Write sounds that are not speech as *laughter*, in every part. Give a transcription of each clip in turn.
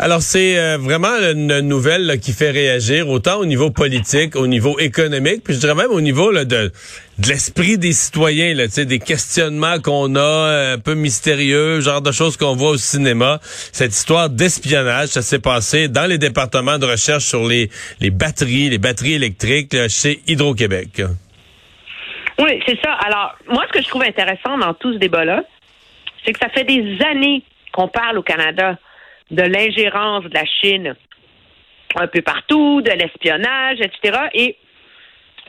Alors c'est euh, vraiment une nouvelle qui fait réagir autant au niveau politique, au niveau économique, puis je dirais même au niveau de, l'esprit des citoyens, là, des questionnements qu'on a euh, un peu mystérieux, genre de choses qu'on voit au cinéma. Cette histoire d'espionnage, ça s'est passé dans les départements de recherche sur les, batteries, les batteries électriques chez Hydro-Québec. Oui, c'est ça. Alors, moi, ce que je trouve intéressant dans tout ce débat-là, c'est que ça fait des années qu'on parle au Canada de l'ingérence de la Chine un peu partout, de l'espionnage, etc. Et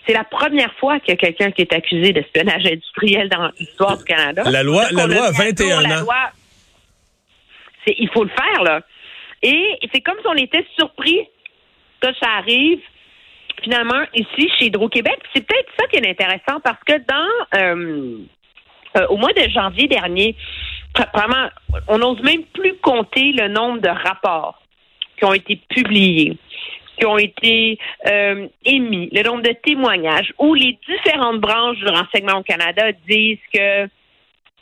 c'est la première fois qu'il y a quelqu'un qui est accusé d'espionnage industriel dans l'histoire du Canada. La loi, Donc, la loi a mis à jour 21 la ans. loi. C'est, il faut le faire, là. Et c'est comme si on était surpris que ça arrive finalement ici chez Hydro-Québec. C'est peut-être ça qui est intéressant parce que dans euh, euh, au mois de janvier dernier, vraiment, on n'ose même plus compter le nombre de rapports qui ont été publiés, qui ont été euh, émis, le nombre de témoignages où les différentes branches du renseignement au Canada disent que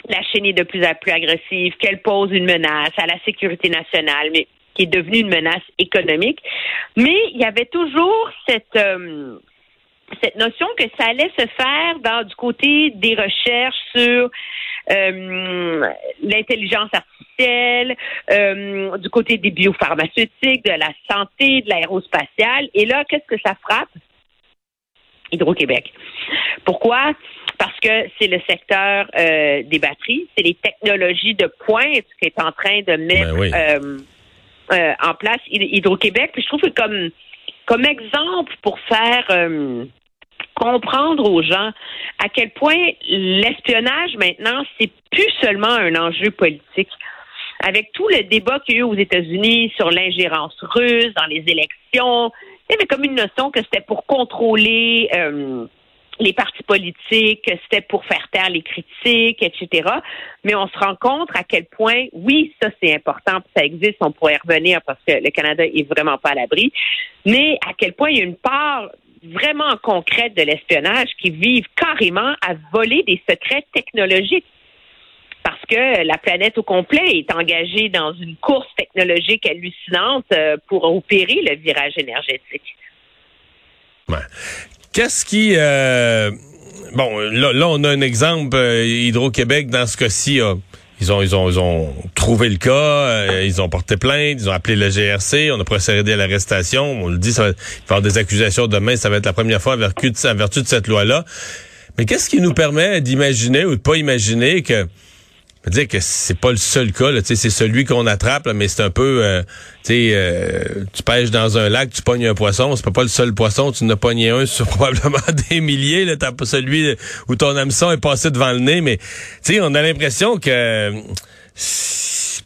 la Chine est de plus en plus agressive, qu'elle pose une menace à la sécurité nationale, mais qui est devenue une menace économique. Mais il y avait toujours cette euh, notion que ça allait se faire dans du côté des recherches sur euh, l'intelligence artificielle, euh, du côté des biopharmaceutiques, de la santé, de l'aérospatiale. Et là, qu'est-ce que ça frappe? Hydro-Québec. Pourquoi? Parce que c'est le secteur euh, des batteries, c'est les technologies de pointe qui est en train de mettre Ben oui. euh, en place Hyd- Hydro-Québec. Puis je trouve que comme comme exemple pour faire comprendre aux gens à quel point l'espionnage maintenant c'est plus seulement un enjeu politique. Avec tout le débat qu'il y a eu aux États-Unis sur l'ingérence russe dans les élections, il y avait comme une notion que c'était pour contrôler euh, les partis politiques, que c'était pour faire taire les critiques, etc. Mais on se rend compte à quel point, oui, ça c'est important, ça existe, on pourrait y revenir parce que le Canada est vraiment pas à l'abri, mais à quel point il y a une part vraiment concrète de l'espionnage qui vivent carrément à voler des secrets technologiques parce que la planète au complet est engagée dans une course technologique hallucinante euh, pour opérer le virage énergétique. Qu'est-ce qui... euh, bon, là, là, on a un exemple. euh, Hydro-Québec, dans ce cas-ci, a- ils ont, ils, ont, ils ont trouvé le cas, euh, ils ont porté plainte, ils ont appelé le GRC, on a procédé à l'arrestation. On le dit, ça va, avoir des accusations demain, ça va être la première fois en vertu de, vertu de cette loi-là. Mais qu'est-ce qui nous permet d'imaginer ou de pas imaginer que veux dire que c'est pas le seul cas, là, c'est celui qu'on attrape, là, mais c'est un peu, euh, euh, tu pêches dans un lac, tu pognes un poisson, c'est pas pas le seul poisson, tu en as pogné un *laughs* sur probablement des milliers, là, t'as pas celui où ton hameçon est passé devant le nez, mais tu sais, on a l'impression que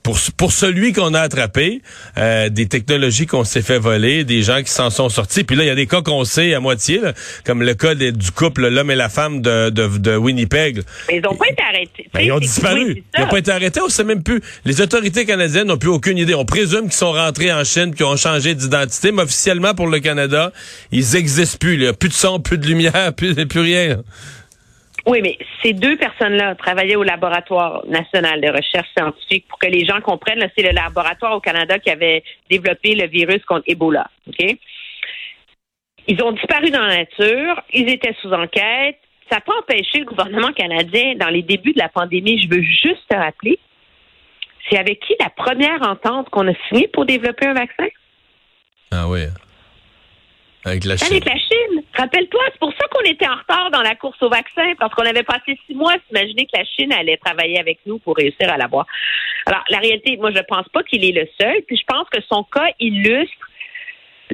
pour, pour celui qu'on a attrapé, euh, des technologies qu'on s'est fait voler, des gens qui s'en sont sortis. Puis là, il y a des cas qu'on sait à moitié, là, comme le cas des- du couple, l'homme et la femme de, de, de Winnipeg. Mais ils n'ont pas été arrêtés. Ben, ils ont disparu. oui, ils n'ont pas été arrêtés. On sait même plus. Les autorités canadiennes n'ont plus aucune idée. On présume qu'ils sont rentrés en Chine, qu'ils ont changé d'identité, mais officiellement pour le Canada, ils existent plus. Là. Plus de son, plus de lumière, *laughs* plus, plus rien. Oui, mais ces deux personnes-là travaillaient au laboratoire national de recherche scientifique pour que les gens comprennent. C'est le laboratoire au Canada qui avait développé le virus contre Ebola. OK? Ils ont disparu dans la nature. Ils étaient sous enquête. Ça n'a pas empêché le gouvernement canadien, dans les débuts de la pandémie, je veux juste te rappeler, c'est avec qui la première entente qu'on a signée pour développer un vaccin? Ah oui. Avec la Chine. Avec la Chine. Rappelle-toi, c'est pour ça qu'on était en retard dans la course au vaccin, parce qu'on avait passé six mois à s'imaginer que la Chine allait travailler avec nous pour réussir à l'avoir. Alors, la réalité, moi, je pense pas qu'il est le seul, puis je pense que son cas illustre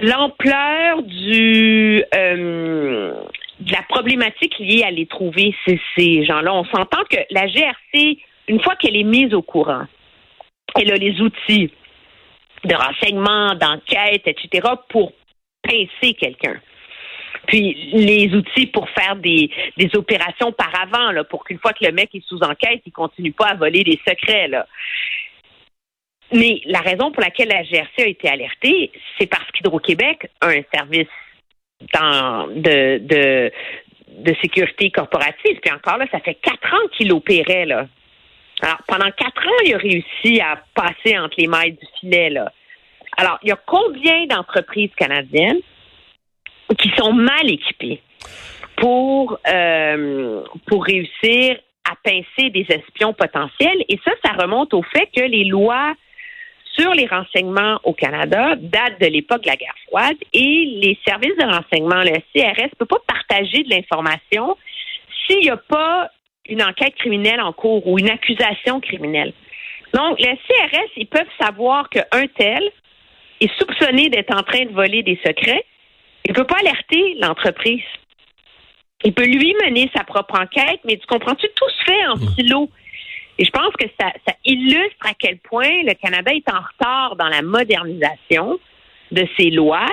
l'ampleur du euh, de la problématique liée à les trouver, ces, ces gens-là. On s'entend que la GRC, une fois qu'elle est mise au courant, elle a les outils de renseignement, d'enquête, etc., pour pincer quelqu'un. Puis les outils pour faire des, des opérations par avant, là, pour qu'une fois que le mec est sous enquête, il continue pas à voler des secrets. Là. mais la raison pour laquelle la GRC a été alertée, c'est parce qu'Hydro-Québec a un service de, de, de sécurité corporative. Puis encore là, ça fait quatre ans qu'il opérait là. Alors pendant quatre ans, il a réussi à passer entre les mailles du filet là. Alors il y a combien d'entreprises canadiennes qui sont mal équipées pour euh, pour réussir à pincer des espions potentiels? Et ça, ça remonte au fait que les lois sur les renseignements au Canada datent de l'époque de la guerre froide et les services de renseignement, le CRS, ne peut pas partager de l'information s'il n'y a pas une enquête criminelle en cours ou une accusation criminelle. Donc, le CRS, ils peuvent savoir qu'un tel est soupçonné d'être en train de voler des secrets. Il ne peut pas alerter l'entreprise. Il peut lui mener sa propre enquête, mais tu comprends-tu, tout se fait en mmh. silo. Et je pense que ça, ça, illustre à quel point le Canada est en retard dans la modernisation de ses lois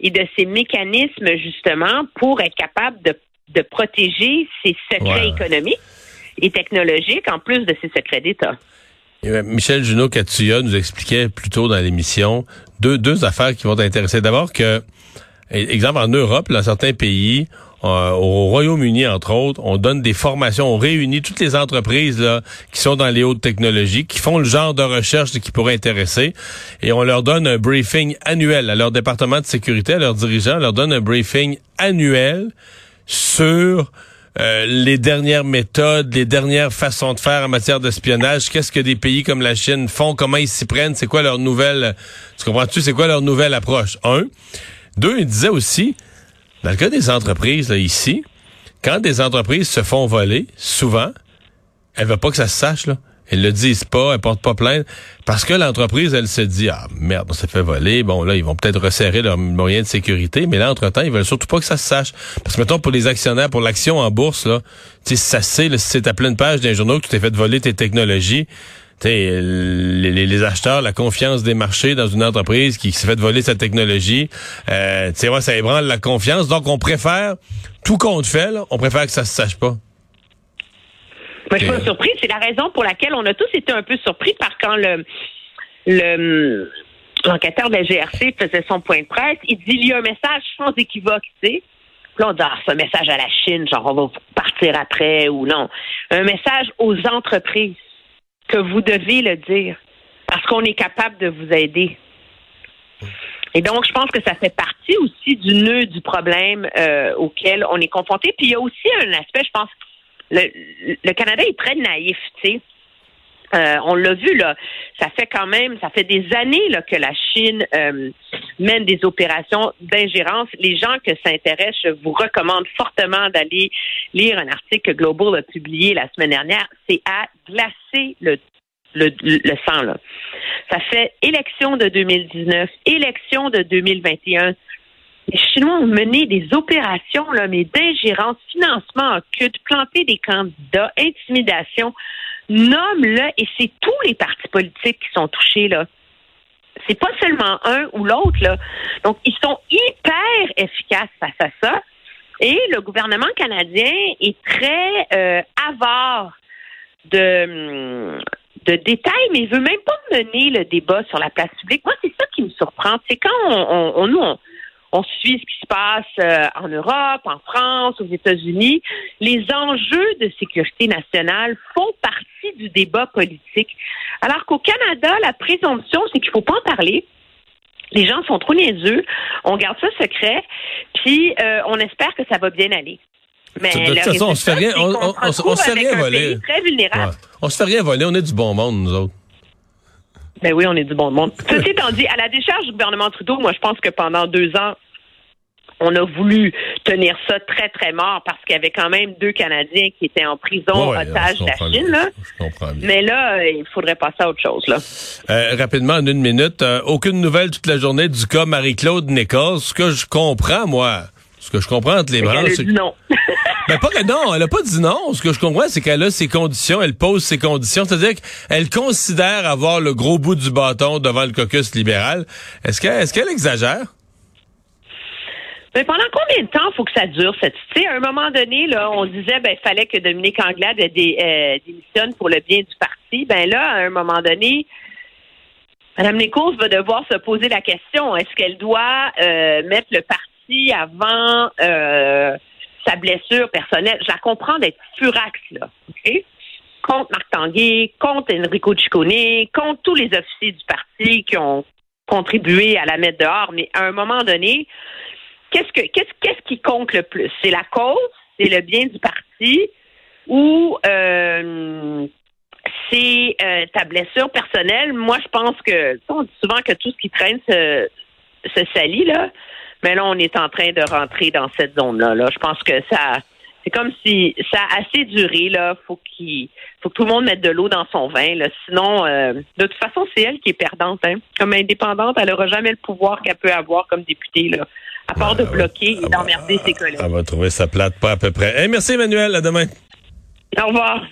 et de ses mécanismes, justement, pour être capable de, de protéger ses secrets économiques et technologiques, en plus de ses secrets d'État. Michel Junot Catuya nous expliquait plus tôt dans l'émission deux, deux affaires qui vont t'intéresser. D'abord que, exemple, en Europe, dans certains pays, euh, au Royaume-Uni, entre autres, on donne des formations, on réunit toutes les entreprises là, qui sont dans les hautes technologies, qui font le genre de recherche qui pourrait intéresser, et on leur donne un briefing annuel à leur département de sécurité, à leurs dirigeants, on leur donne un briefing annuel sur euh, les dernières méthodes, les dernières façons de faire en matière d'espionnage, qu'est-ce que des pays comme la Chine font, comment ils s'y prennent, c'est quoi leur nouvelle, tu comprends-tu, c'est quoi leur nouvelle approche? Un. Deux, il disait aussi, dans le cas des entreprises, là, ici, quand des entreprises se font voler, souvent, elles veulent pas que ça se sache, là. Elles le disent pas, elles portent pas plainte, parce que l'entreprise, elle se dit, ah, merde, on s'est fait voler, bon, là, ils vont peut-être resserrer leurs moyens de sécurité, mais là, entre-temps, ils veulent surtout pas que ça se sache. Parce que, mettons, pour les actionnaires, pour l'action en bourse, là, tu sais, ça sait, là, si c'est à pleine page d'un journaux que tu t'es fait voler tes technologies, les, les, acheteurs, la confiance des marchés dans une entreprise qui s'est fait voler sa technologie, euh, ouais, ça ébranle la confiance. Donc, on préfère, tout compte fait, on préfère que ça se sache pas. Moi, je suis pas surpris. C'est la raison pour laquelle on a tous été un peu surpris par quand le le l'enquêteur de la GRC faisait son point de presse. Il dit il y a un message sans équivoque, tu sais. Là, on dit, ah, c'est un message à la Chine, genre, on va partir après ou non. Un message aux entreprises que vous devez le dire parce qu'on est capable de vous aider. Et donc, je pense que ça fait partie aussi du nœud du problème euh, auquel on est confronté. Puis il y a aussi un aspect, je pense, le, Canada est très naïf, tu sais. Euh, on l'a vu là, ça fait quand même, ça fait des années là, que la Chine euh, mène des opérations d'ingérence. Les gens que ça intéresse, je vous recommande fortement d'aller lire un article que Global a publié la semaine dernière. C'est à glacer le le, le sang. Là. Ça fait élection de 2019, élection de 2021. Les Chinois ont mené des opérations, là, mais d'ingérence, financement occulte, planter des candidats, intimidation nomme-le, et c'est tous les partis politiques qui sont touchés, là. C'est pas seulement un ou l'autre, là. Donc, ils sont hyper efficaces face à ça. Et le gouvernement canadien est très euh, avare de, de détails, mais il veut même pas mener le débat sur la place publique. Moi, c'est ça qui me surprend. C'est quand on, nous, on, on suit ce qui se passe euh, en Europe, en France, aux États-Unis. Les enjeux de sécurité nationale font partie du débat politique. Alors qu'au Canada, la présomption, c'est qu'il faut pas en parler. Les gens sont trop niaiseux. On garde ça secret, puis euh, on espère que ça va bien aller. Mais de toute façon, on se fait rien, on, on, se fait rien voler. Très vulnérable. On se fait rien voler. On est du bon monde, nous autres. Ben oui, on est du bon monde. Ceci étant dit, à la décharge du gouvernement Trudeau, moi, je pense que pendant deux ans, on a voulu tenir ça très, très mort parce qu'il y avait quand même deux Canadiens qui étaient en prison, otages de la Chine. Là. Mais là, il faudrait passer à autre chose. Là. Euh, rapidement, en une minute, euh, aucune nouvelle toute la journée du cas Marie-Claude Nichols. Ce que je comprends, moi, ce que je comprends entre les branches, c'est... non. *laughs* Ben pas non, elle a pas dit non. Ce que je comprends, c'est qu'elle a ses conditions, elle pose ses conditions, c'est-à-dire qu'elle considère avoir le gros bout du bâton devant le caucus libéral. Est-ce qu'elle qu'elle exagère? Mais pendant combien de temps faut que ça dure cette tu à un moment donné là on disait ben fallait que Dominique Anglade euh, démissionne pour le bien du parti ben là à un moment donné Mme Nichols va devoir se poser la question est-ce qu'elle doit euh, mettre le parti avant euh, sa blessure personnelle. Je la comprends d'être furax là, ok? Contre Marc Tanguay, contre Enrico Ciccone, contre tous les officiers du parti qui ont contribué à la mettre dehors, mais à un moment donné, qu'est-ce que qu'est-ce qui compte le plus? C'est la cause, c'est le bien du parti ou euh, c'est euh, ta blessure personnelle? Moi, je pense que on dit souvent que tout ce qui traîne se, se salit là, mais là, on est en train de rentrer dans cette zone-là. Là. Je pense que ça, c'est comme si ça a assez duré là. Faut qu'il, faut que tout le monde mette de l'eau dans son vin. Là. Sinon, euh, de toute façon, c'est elle qui est perdante. Hein. Comme indépendante, elle n'aura jamais le pouvoir qu'elle peut avoir comme députée là. À part de bloquer et d'emmerder ses collègues. Elle va trouver sa plate pas à peu près. merci Emmanuel, à demain. Au revoir.